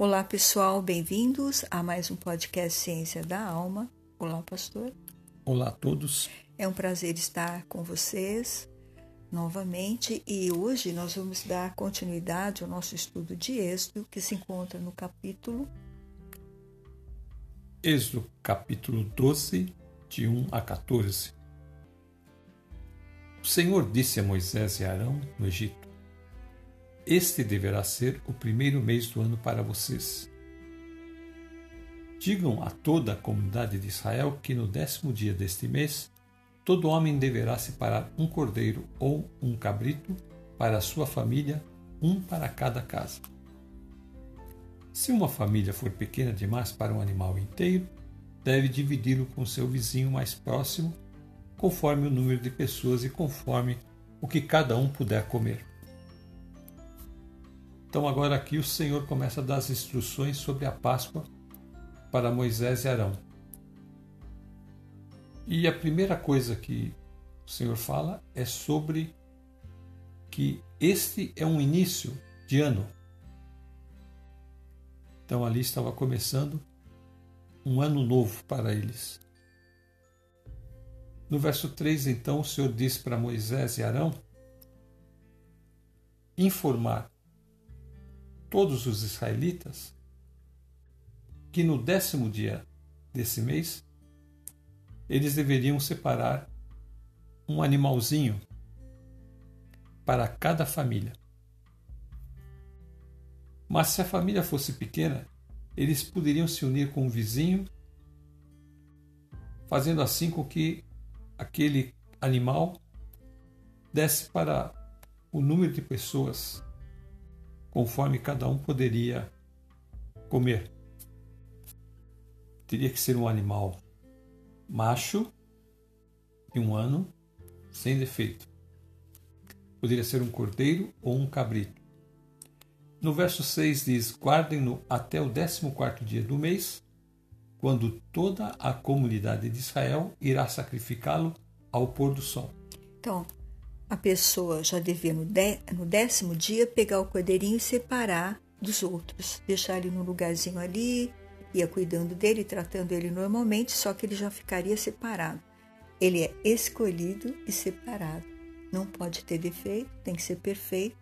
Olá, pessoal, bem-vindos a mais um podcast Ciência da Alma. Olá, pastor. Olá a todos. É um prazer estar com vocês novamente e hoje nós vamos dar continuidade ao nosso estudo de Êxodo, que se encontra no capítulo Êxodo, capítulo 12, de 1 a 14. O Senhor disse a Moisés e Arão no Egito: Este deverá ser o primeiro mês do ano para vocês. Digam a toda a comunidade de Israel que no décimo dia deste mês, todo homem deverá separar um cordeiro ou um cabrito para a sua família, um para cada casa. Se uma família for pequena demais para um animal inteiro, deve dividi-lo com seu vizinho mais próximo, conforme o número de pessoas e conforme o que cada um puder comer. Então, agora aqui o Senhor começa a dar as instruções sobre a Páscoa para Moisés e Arão. E a primeira coisa que o Senhor fala é sobre que este é um início de ano. Então ali estava começando um ano novo para eles. No verso 3, então, o Senhor diz para Moisés e Arão informar todos os israelitas que no décimo dia desse mês eles deveriam separar um animalzinho para cada família. Mas se a família fosse pequena, eles poderiam se unir com um vizinho, fazendo assim com que aquele animal desse para o número de pessoas conforme cada um poderia comer. Teria que ser um animal macho de um ano, sem defeito. Poderia ser um cordeiro ou um cabrito. No verso 6 diz: Guardem-no até o 14 dia do mês, quando toda a comunidade de Israel irá sacrificá-lo ao pôr do sol. Então, a pessoa já devia no, de, no décimo dia pegar o cordeirinho e separar dos outros, deixar ele num lugarzinho ali, ia cuidando dele, tratando ele normalmente, só que ele já ficaria separado. Ele é escolhido e separado. Não pode ter defeito, tem que ser perfeito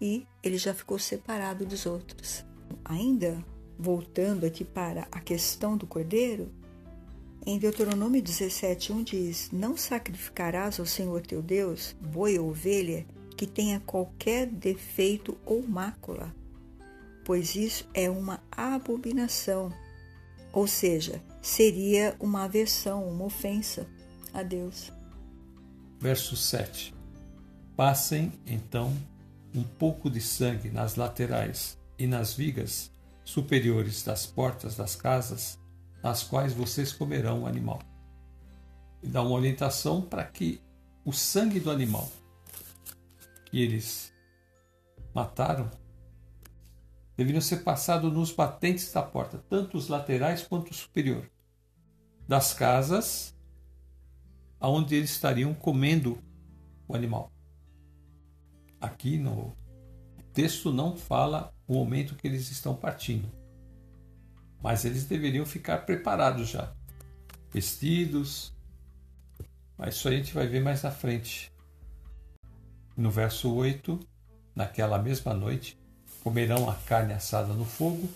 e ele já ficou separado dos outros. Ainda voltando aqui para a questão do cordeiro, em Deuteronômio 17:1 diz: Não sacrificarás ao Senhor teu Deus boi ou ovelha que tenha qualquer defeito ou mácula, pois isso é uma abominação, ou seja, seria uma aversão, uma ofensa a Deus. Verso 7. Passem então um pouco de sangue nas laterais e nas vigas superiores das portas das casas, nas quais vocês comerão o animal. E dá uma orientação para que o sangue do animal que eles mataram deveriam ser passado nos batentes da porta, tanto os laterais quanto o superior, das casas aonde eles estariam comendo o animal. Aqui no texto não fala o momento que eles estão partindo, mas eles deveriam ficar preparados já, vestidos. Mas isso a gente vai ver mais à frente. No verso 8, naquela mesma noite, comerão a carne assada no fogo,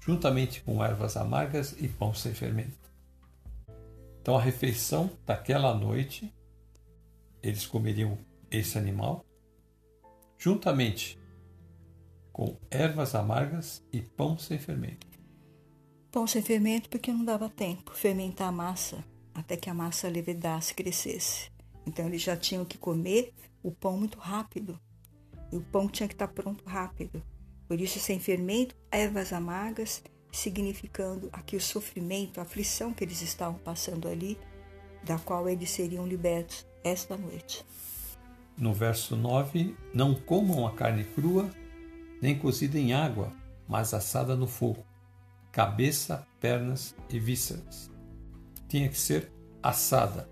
juntamente com ervas amargas e pão sem fermento. Então, a refeição daquela noite, eles comeriam esse animal juntamente com ervas amargas e pão sem fermento. Pão sem fermento porque não dava tempo fermentar a massa até que a massa levedasse, crescesse. Então eles já tinham que comer o pão muito rápido. E o pão tinha que estar pronto rápido. Por isso, sem fermento, ervas amargas, significando aqui o sofrimento, a aflição que eles estavam passando ali, da qual eles seriam libertos esta noite. No verso 9: Não comam a carne crua, nem cozida em água, mas assada no fogo, cabeça, pernas e vísceras. Tinha que ser assada,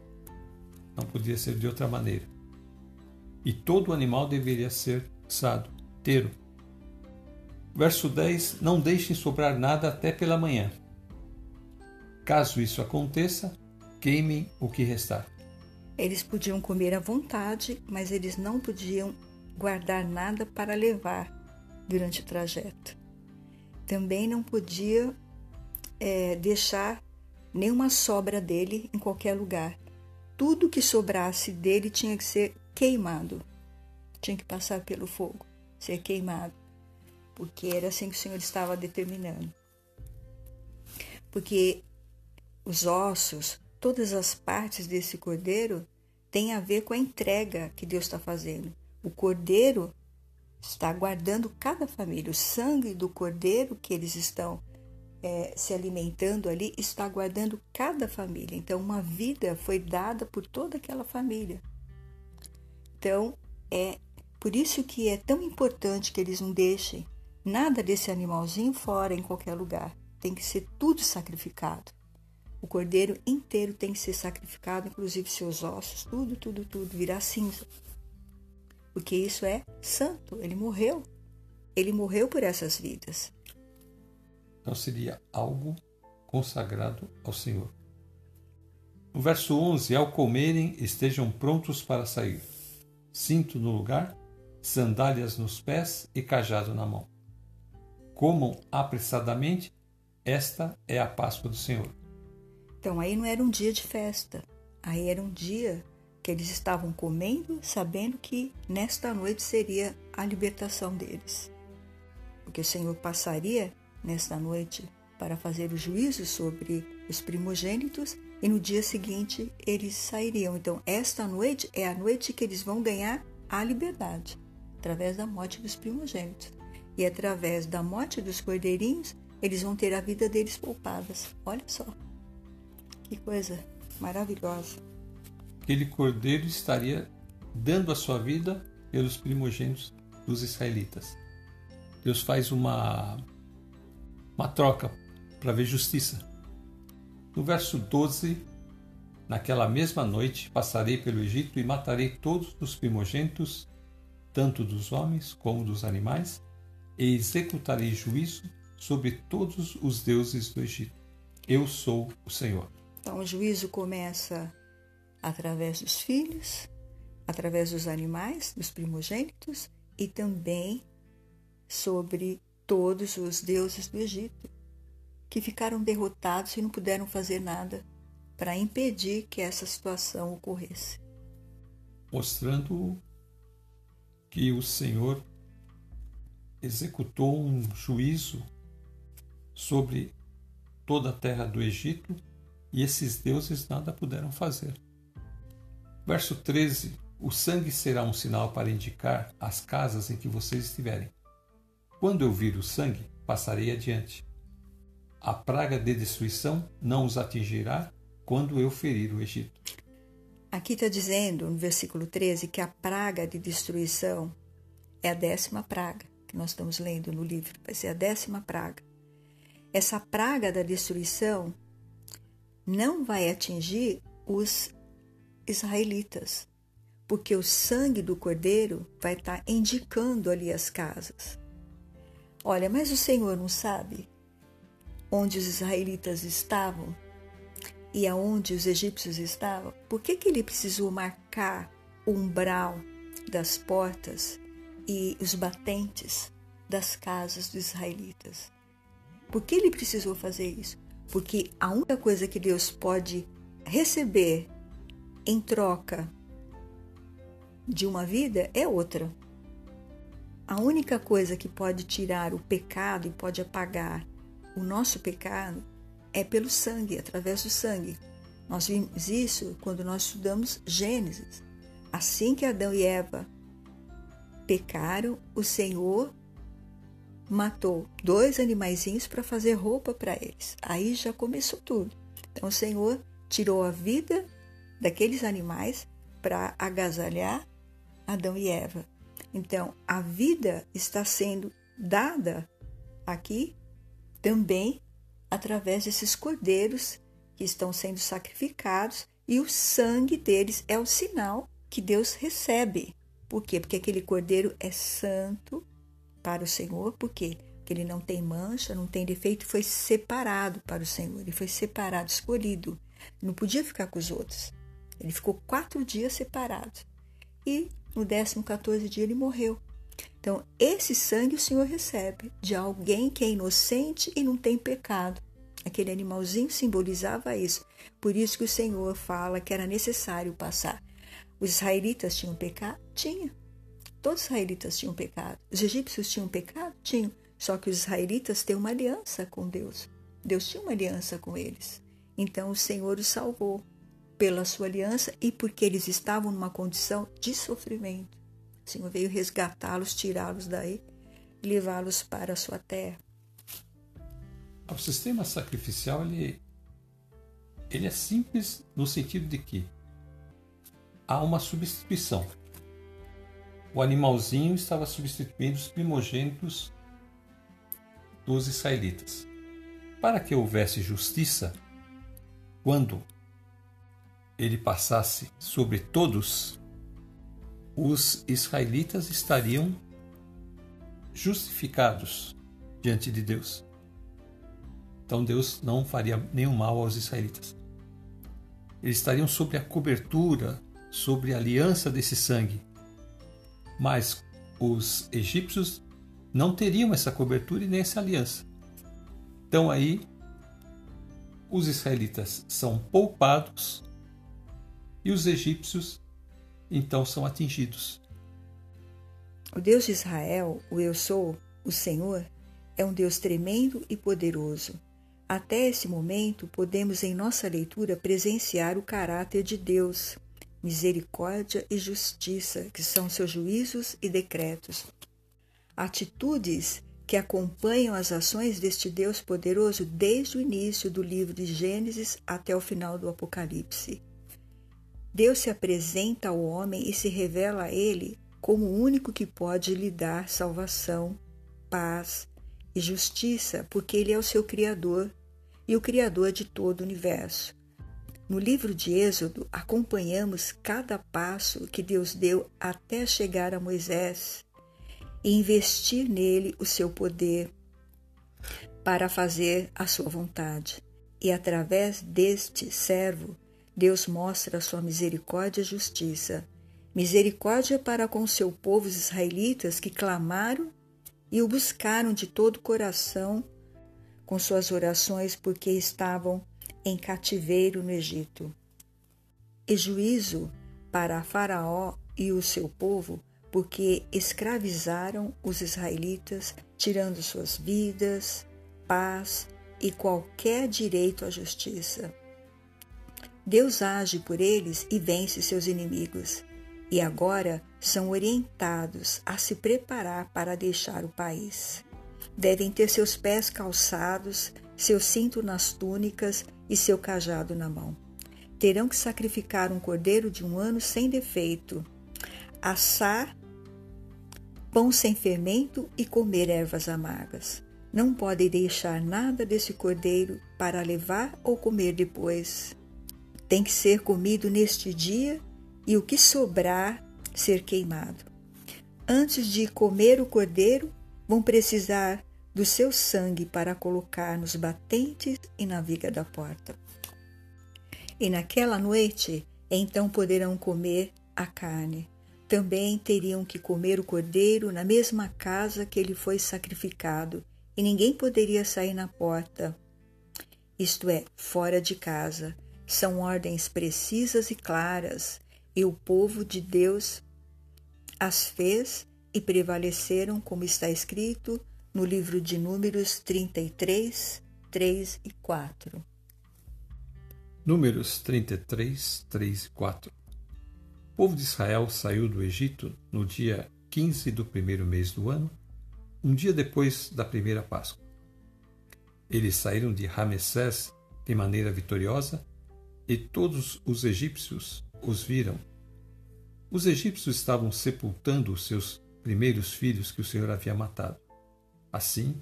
não podia ser de outra maneira. E todo animal deveria ser assado, inteiro. Verso 10: Não deixem sobrar nada até pela manhã. Caso isso aconteça, queimem o que restar. Eles podiam comer à vontade, mas eles não podiam guardar nada para levar durante o trajeto. Também não podia é, deixar nenhuma sobra dele em qualquer lugar. Tudo que sobrasse dele tinha que ser queimado, tinha que passar pelo fogo, ser queimado, porque era assim que o Senhor estava determinando. Porque os ossos, todas as partes desse cordeiro têm a ver com a entrega que Deus está fazendo. O cordeiro está guardando cada família. O sangue do cordeiro que eles estão é, se alimentando ali está guardando cada família. Então, uma vida foi dada por toda aquela família. Então, é por isso que é tão importante que eles não deixem nada desse animalzinho fora em qualquer lugar. Tem que ser tudo sacrificado. O cordeiro inteiro tem que ser sacrificado, inclusive seus ossos, tudo, tudo, tudo, virar cinza. Porque isso é santo, ele morreu. Ele morreu por essas vidas. Então seria algo consagrado ao Senhor. No verso 11: Ao comerem, estejam prontos para sair. Cinto no lugar, sandálias nos pés e cajado na mão. Comam apressadamente, esta é a Páscoa do Senhor. Então aí não era um dia de festa, aí era um dia que eles estavam comendo, sabendo que nesta noite seria a libertação deles. Porque o Senhor passaria nesta noite para fazer o juízo sobre os primogênitos e no dia seguinte eles sairiam. Então, esta noite é a noite que eles vão ganhar a liberdade, através da morte dos primogênitos. E através da morte dos cordeirinhos, eles vão ter a vida deles poupadas. Olha só. Que coisa maravilhosa. Aquele cordeiro estaria dando a sua vida pelos primogênitos dos israelitas. Deus faz uma, uma troca para ver justiça. No verso 12, naquela mesma noite passarei pelo Egito e matarei todos os primogênitos, tanto dos homens como dos animais, e executarei juízo sobre todos os deuses do Egito. Eu sou o Senhor. Então, o juízo começa através dos filhos, através dos animais, dos primogênitos e também sobre todos os deuses do Egito, que ficaram derrotados e não puderam fazer nada para impedir que essa situação ocorresse. Mostrando que o Senhor executou um juízo sobre toda a terra do Egito e esses deuses nada puderam fazer. Verso 13: O sangue será um sinal para indicar as casas em que vocês estiverem. Quando eu vir o sangue, passarei adiante. A praga de destruição não os atingirá quando eu ferir o Egito. Aqui está dizendo, no versículo 13, que a praga de destruição é a décima praga que nós estamos lendo no livro. Vai ser a décima praga. Essa praga da destruição não vai atingir os israelitas, porque o sangue do cordeiro vai estar tá indicando ali as casas. Olha, mas o Senhor não sabe onde os israelitas estavam e aonde os egípcios estavam? Por que, que ele precisou marcar o umbral das portas e os batentes das casas dos israelitas? Por que ele precisou fazer isso? Porque a única coisa que Deus pode receber em troca de uma vida é outra. A única coisa que pode tirar o pecado e pode apagar o nosso pecado é pelo sangue, através do sangue. Nós vimos isso quando nós estudamos Gênesis. Assim que Adão e Eva pecaram, o Senhor matou dois animaizinhos para fazer roupa para eles. Aí já começou tudo. Então o Senhor tirou a vida daqueles animais para agasalhar Adão e Eva. Então a vida está sendo dada aqui também através desses cordeiros que estão sendo sacrificados e o sangue deles é o sinal que Deus recebe. Por quê? Porque aquele cordeiro é santo para o Senhor, por quê? que ele não tem mancha, não tem defeito, foi separado para o Senhor. Ele foi separado, escolhido. Não podia ficar com os outros. Ele ficou quatro dias separado. E no décimo 14 dia ele morreu. Então, esse sangue o Senhor recebe de alguém que é inocente e não tem pecado. Aquele animalzinho simbolizava isso. Por isso que o Senhor fala que era necessário passar. Os israelitas tinham pecado? Tinha. Todos os israelitas tinham pecado. Os egípcios tinham pecado? Tinham. Só que os israelitas têm uma aliança com Deus. Deus tinha uma aliança com eles. Então o Senhor os salvou pela sua aliança e porque eles estavam numa condição de sofrimento. O Senhor veio resgatá-los, tirá-los daí e levá-los para a sua terra. O sistema sacrificial ele, ele é simples no sentido de que há uma substituição. O animalzinho estava substituindo os primogênitos dos israelitas. Para que houvesse justiça, quando ele passasse sobre todos, os israelitas estariam justificados diante de Deus. Então Deus não faria nenhum mal aos israelitas. Eles estariam sob a cobertura, sobre a aliança desse sangue. Mas os egípcios não teriam essa cobertura e nem essa aliança. Então aí os israelitas são poupados e os egípcios então são atingidos. O Deus de Israel, o Eu Sou, o Senhor, é um Deus tremendo e poderoso. Até esse momento, podemos em nossa leitura presenciar o caráter de Deus, misericórdia e justiça, que são seus juízos e decretos atitudes que acompanham as ações deste Deus poderoso desde o início do livro de Gênesis até o final do Apocalipse. Deus se apresenta ao homem e se revela a ele como o único que pode lhe dar salvação, paz e justiça, porque ele é o seu Criador e o Criador de todo o universo. No livro de Êxodo, acompanhamos cada passo que Deus deu até chegar a Moisés e investir nele o seu poder para fazer a sua vontade. E através deste servo, Deus mostra a sua misericórdia e justiça. Misericórdia para com seu povo os israelitas que clamaram e o buscaram de todo o coração com suas orações porque estavam em cativeiro no Egito. E juízo para Faraó e o seu povo porque escravizaram os israelitas, tirando suas vidas, paz e qualquer direito à justiça. Deus age por eles e vence seus inimigos, e agora são orientados a se preparar para deixar o país. Devem ter seus pés calçados, seu cinto nas túnicas e seu cajado na mão. Terão que sacrificar um cordeiro de um ano sem defeito, assar pão sem fermento e comer ervas amargas. Não podem deixar nada desse cordeiro para levar ou comer depois. Tem que ser comido neste dia e o que sobrar ser queimado. Antes de comer o cordeiro, vão precisar do seu sangue para colocar nos batentes e na viga da porta. E naquela noite, então poderão comer a carne também teriam que comer o cordeiro na mesma casa que ele foi sacrificado, e ninguém poderia sair na porta, isto é, fora de casa. São ordens precisas e claras, e o povo de Deus as fez e prevaleceram, como está escrito no livro de Números 33, 3 e 4. Números 33, 3 e 4 povo de Israel saiu do Egito no dia 15 do primeiro mês do ano, um dia depois da primeira Páscoa. Eles saíram de Ramessés de maneira vitoriosa e todos os egípcios os viram. Os egípcios estavam sepultando os seus primeiros filhos que o Senhor havia matado. Assim,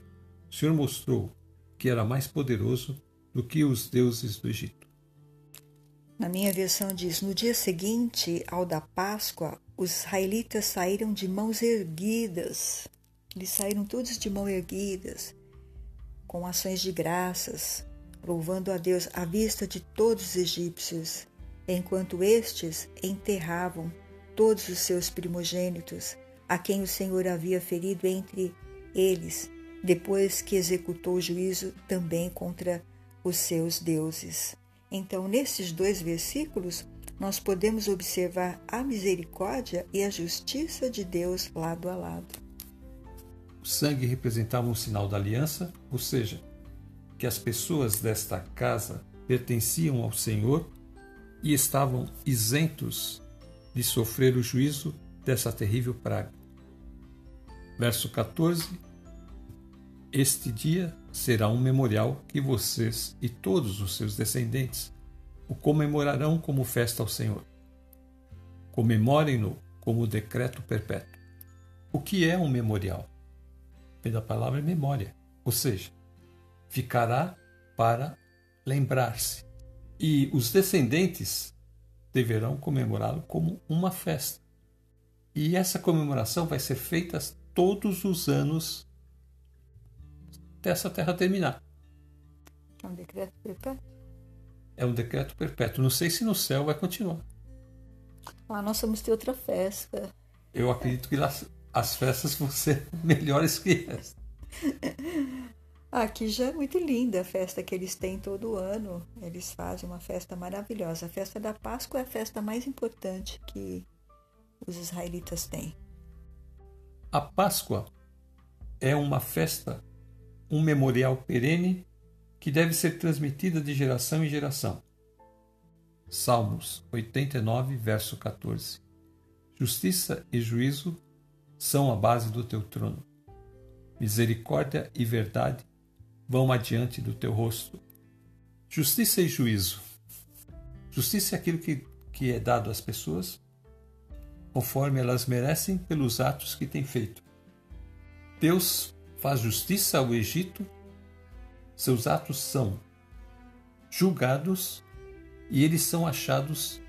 o Senhor mostrou que era mais poderoso do que os deuses do Egito. Na minha versão diz: No dia seguinte ao da Páscoa, os israelitas saíram de mãos erguidas Eles saíram todos de mão erguidas, com ações de graças, louvando a Deus à vista de todos os egípcios, enquanto estes enterravam todos os seus primogênitos, a quem o Senhor havia ferido entre eles, depois que executou o juízo também contra os seus deuses. Então, nesses dois versículos, nós podemos observar a misericórdia e a justiça de Deus lado a lado. O sangue representava um sinal da aliança, ou seja, que as pessoas desta casa pertenciam ao Senhor e estavam isentos de sofrer o juízo dessa terrível praga. Verso 14: Este dia será um memorial que vocês e todos os seus descendentes o comemorarão como festa ao Senhor. Comemorem-no como decreto perpétuo. O que é um memorial? Da palavra memória, ou seja, ficará para lembrar-se. E os descendentes deverão comemorá-lo como uma festa. E essa comemoração vai ser feita todos os anos até essa terra terminar. É um decreto perpétuo? é um decreto perpétuo. Não sei se no céu vai continuar. Lá nós vamos ter outra festa. Eu acredito que as, as festas vão ser melhores que essa. Aqui já é muito linda a festa que eles têm todo ano. Eles fazem uma festa maravilhosa. A festa da Páscoa é a festa mais importante que os israelitas têm. A Páscoa é uma festa, um memorial perene que deve ser transmitida de geração em geração. Salmos 89, verso 14. Justiça e juízo são a base do teu trono. Misericórdia e verdade vão adiante do teu rosto. Justiça e juízo. Justiça é aquilo que, que é dado às pessoas conforme elas merecem pelos atos que têm feito. Deus faz justiça ao Egito seus atos são julgados e eles são achados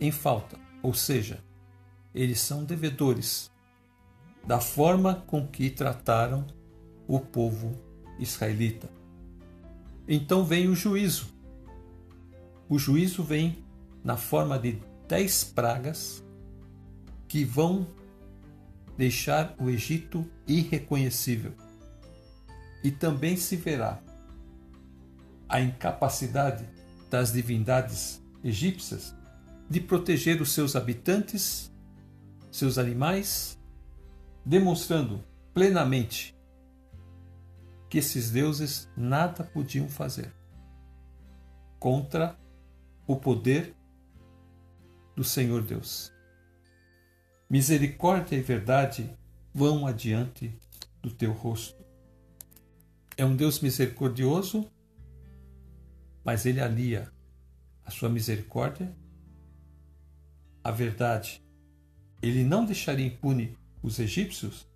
em falta, ou seja, eles são devedores da forma com que trataram o povo israelita. Então vem o juízo. O juízo vem na forma de dez pragas que vão deixar o Egito irreconhecível e também se verá a incapacidade das divindades egípcias de proteger os seus habitantes, seus animais, demonstrando plenamente que esses deuses nada podiam fazer contra o poder do Senhor Deus. Misericórdia e verdade vão adiante do teu rosto. É um Deus misericordioso, mas ele alia a sua misericórdia à verdade. Ele não deixaria impune os egípcios,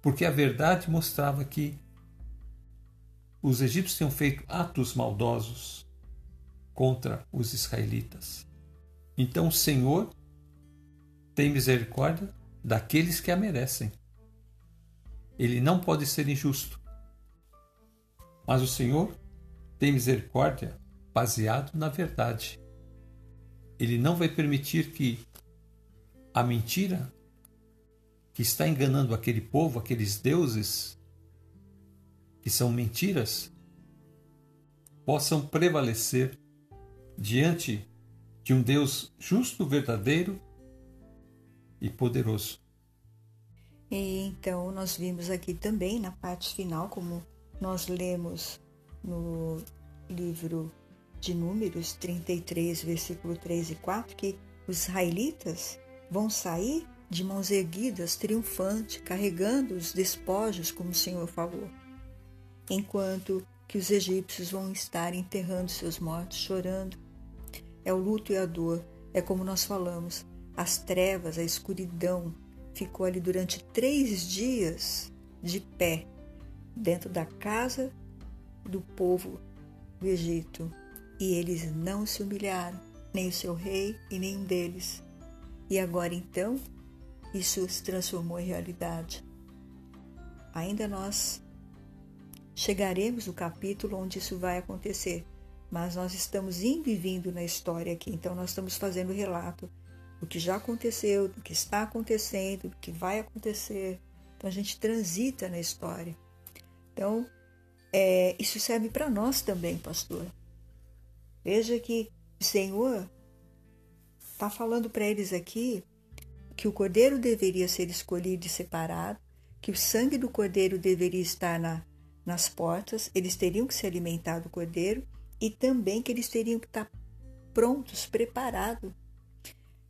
porque a verdade mostrava que os egípcios tinham feito atos maldosos contra os israelitas. Então o Senhor tem misericórdia daqueles que a merecem. Ele não pode ser injusto. Mas o Senhor tem misericórdia baseado na verdade. Ele não vai permitir que a mentira que está enganando aquele povo, aqueles deuses, que são mentiras, possam prevalecer diante de um Deus justo, verdadeiro e poderoso. E então nós vimos aqui também na parte final, como nós lemos no livro de Números 33, versículo 3 e 4, que os israelitas vão sair de mãos erguidas, triunfante, carregando os despojos, como o Senhor falou, enquanto que os egípcios vão estar enterrando seus mortos, chorando. É o luto e a dor, é como nós falamos, as trevas, a escuridão ficou ali durante três dias de pé, dentro da casa do povo do Egito. E eles não se humilharam, nem o seu rei e nenhum deles. E agora então, isso se transformou em realidade. ainda nós chegaremos no capítulo onde isso vai acontecer. Mas nós estamos indo e vindo na história aqui, então nós estamos fazendo relato do que já aconteceu, do que está acontecendo, do que vai acontecer. Então a gente transita na história. Então, é, isso serve para nós também, pastor. Veja que o Senhor está falando para eles aqui que o cordeiro deveria ser escolhido e separado, que o sangue do cordeiro deveria estar na, nas portas, eles teriam que se alimentar do cordeiro e também que eles teriam que estar prontos, preparados,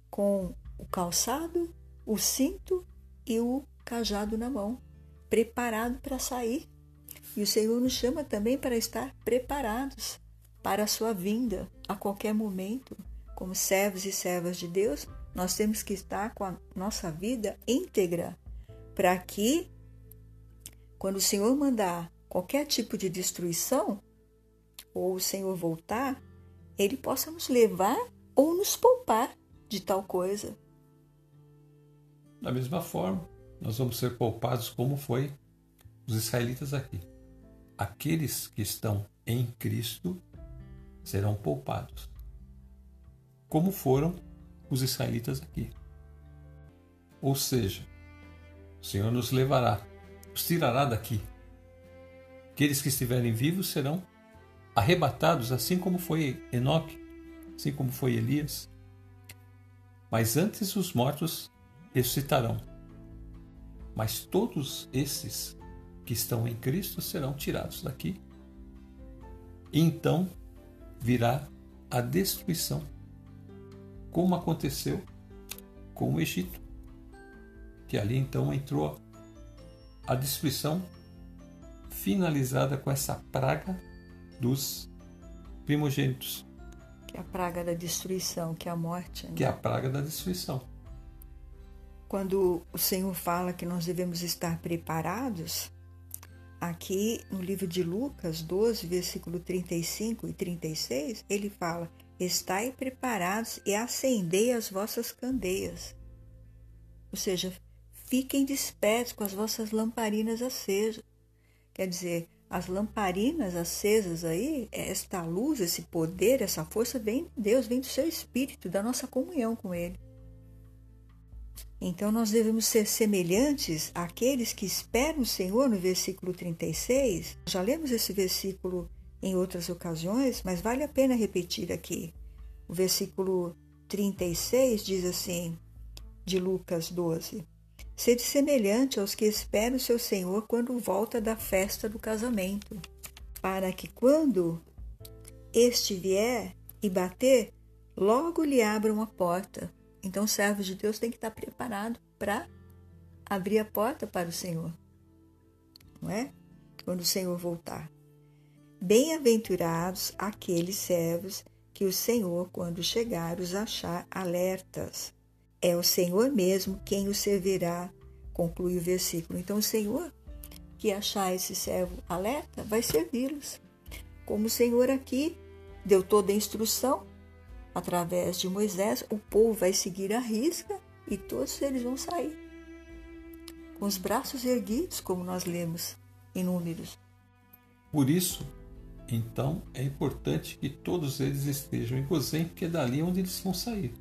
com o calçado, o cinto e o cajado na mão, preparado para sair. E o Senhor nos chama também para estar preparados para a sua vinda a qualquer momento, como servos e servas de Deus, nós temos que estar com a nossa vida íntegra para que, quando o Senhor mandar qualquer tipo de destruição, ou o Senhor voltar, Ele possa nos levar ou nos poupar de tal coisa. Da mesma forma, nós vamos ser poupados como foi os israelitas aqui. Aqueles que estão em Cristo serão poupados, como foram os israelitas aqui. Ou seja, o Senhor nos levará, os tirará daqui. Aqueles que estiverem vivos serão arrebatados, assim como foi Enoque, assim como foi Elias. Mas antes os mortos ressuscitarão. Mas todos esses que estão em Cristo serão tirados daqui. Então virá a destruição como aconteceu com o Egito, que ali então entrou a destruição finalizada com essa praga dos primogênitos. Que é a praga da destruição, que é a morte. Né? Que é a praga da destruição. Quando o Senhor fala que nós devemos estar preparados, aqui no livro de Lucas 12, versículo 35 e 36, ele fala Estai preparados e acendei as vossas candeias. Ou seja, fiquem despertos com as vossas lamparinas acesas. Quer dizer, as lamparinas acesas aí, esta luz, esse poder, essa força vem de Deus, vem do seu espírito, da nossa comunhão com Ele. Então nós devemos ser semelhantes àqueles que esperam o Senhor no versículo 36. Já lemos esse versículo em outras ocasiões, mas vale a pena repetir aqui. O versículo 36 diz assim, de Lucas 12: Sede semelhante aos que esperam o seu Senhor quando volta da festa do casamento, para que quando este vier e bater, logo lhe abram a porta. Então, o servo de Deus tem que estar preparado para abrir a porta para o Senhor, não é? Quando o Senhor voltar. Bem-aventurados aqueles servos que o Senhor, quando chegar, os achar alertas. É o Senhor mesmo quem os servirá, conclui o versículo. Então, o Senhor que achar esse servo alerta vai servi-los. Como o Senhor aqui deu toda a instrução através de Moisés, o povo vai seguir a risca e todos eles vão sair com os braços erguidos, como nós lemos em Números. Por isso, então é importante que todos eles estejam em Gozém, porque é dali onde eles vão sair.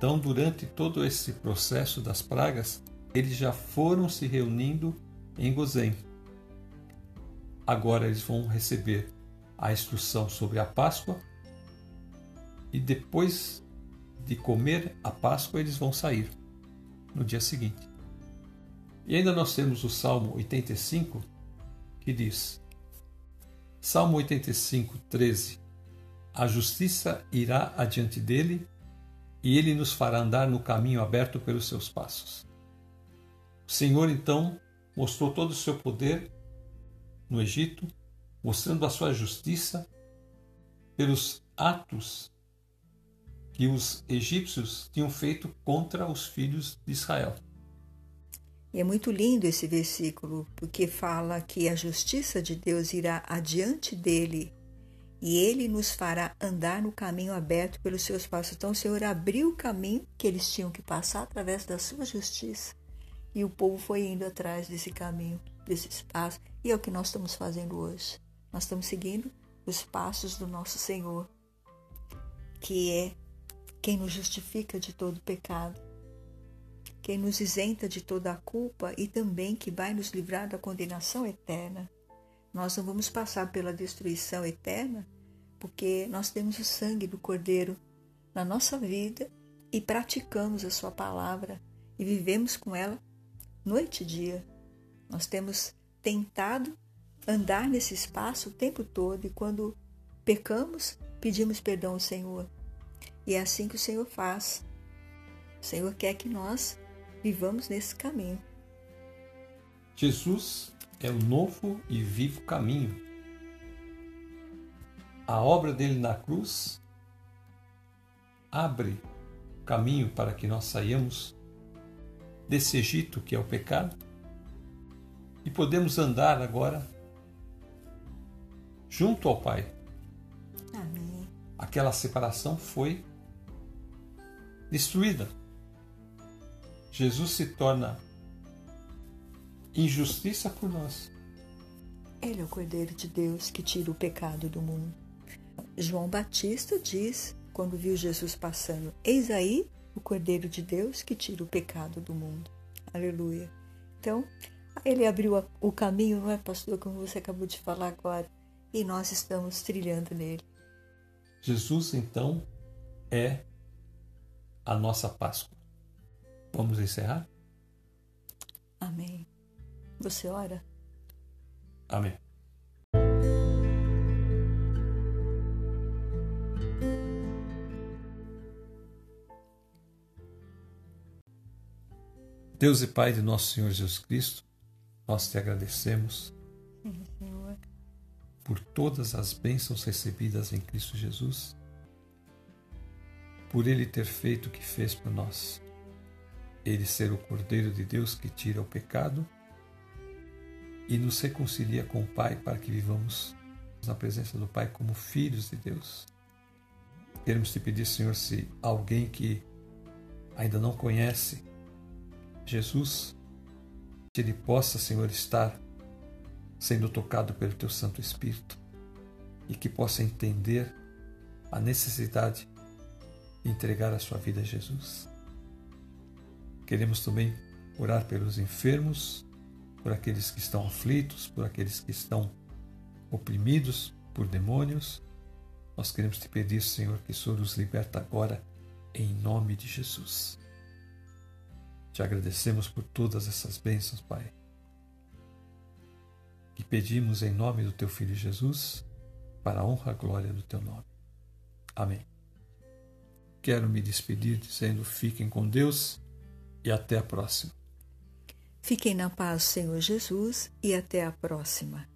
Então, durante todo esse processo das pragas, eles já foram se reunindo em Gozém. Agora eles vão receber a instrução sobre a Páscoa e depois de comer a Páscoa eles vão sair no dia seguinte. E ainda nós temos o Salmo 85 que diz: Salmo 85, 13. A justiça irá adiante dele e ele nos fará andar no caminho aberto pelos seus passos. O Senhor então mostrou todo o seu poder no Egito, mostrando a sua justiça pelos atos que os egípcios tinham feito contra os filhos de Israel. E é muito lindo esse versículo, porque fala que a justiça de Deus irá adiante dele e ele nos fará andar no caminho aberto pelos seus passos. Então, o Senhor abriu o caminho que eles tinham que passar através da sua justiça. E o povo foi indo atrás desse caminho, desse espaço. E é o que nós estamos fazendo hoje. Nós estamos seguindo os passos do nosso Senhor, que é quem nos justifica de todo pecado, quem nos isenta de toda a culpa e também que vai nos livrar da condenação eterna. Nós não vamos passar pela destruição eterna porque nós temos o sangue do Cordeiro na nossa vida e praticamos a Sua palavra e vivemos com ela noite e dia. Nós temos tentado andar nesse espaço o tempo todo e quando pecamos, pedimos perdão ao Senhor. E é assim que o Senhor faz. O Senhor quer que nós vivamos nesse caminho. Jesus é o novo e vivo caminho. A obra dele na cruz abre caminho para que nós saiamos desse Egito que é o pecado e podemos andar agora junto ao Pai. Amém. Aquela separação foi destruída. Jesus se torna injustiça por nós. Ele é o Cordeiro de Deus que tira o pecado do mundo. João Batista diz, quando viu Jesus passando: Eis aí o Cordeiro de Deus que tira o pecado do mundo. Aleluia. Então, ele abriu o caminho, não é, pastor, como você acabou de falar agora, e nós estamos trilhando nele. Jesus, então, é a nossa Páscoa. Vamos encerrar? Amém. Você ora? Amém. Deus e Pai de nosso Senhor Jesus Cristo, nós te agradecemos Senhor. por todas as bênçãos recebidas em Cristo Jesus, por Ele ter feito o que fez por nós, Ele ser o Cordeiro de Deus que tira o pecado e nos reconcilia com o Pai para que vivamos na presença do Pai como filhos de Deus. Queremos te pedir, Senhor, se alguém que ainda não conhece Jesus, que ele possa, Senhor, estar sendo tocado pelo teu Santo Espírito e que possa entender a necessidade de entregar a sua vida a Jesus. Queremos também orar pelos enfermos, por aqueles que estão aflitos, por aqueles que estão oprimidos por demônios. Nós queremos te pedir, Senhor, que o Senhor os liberta agora, em nome de Jesus. Te agradecemos por todas essas bênçãos, Pai. E pedimos em nome do Teu Filho Jesus, para a honra e glória do Teu nome. Amém. Quero me despedir dizendo: fiquem com Deus e até a próxima. Fiquem na paz, Senhor Jesus, e até a próxima.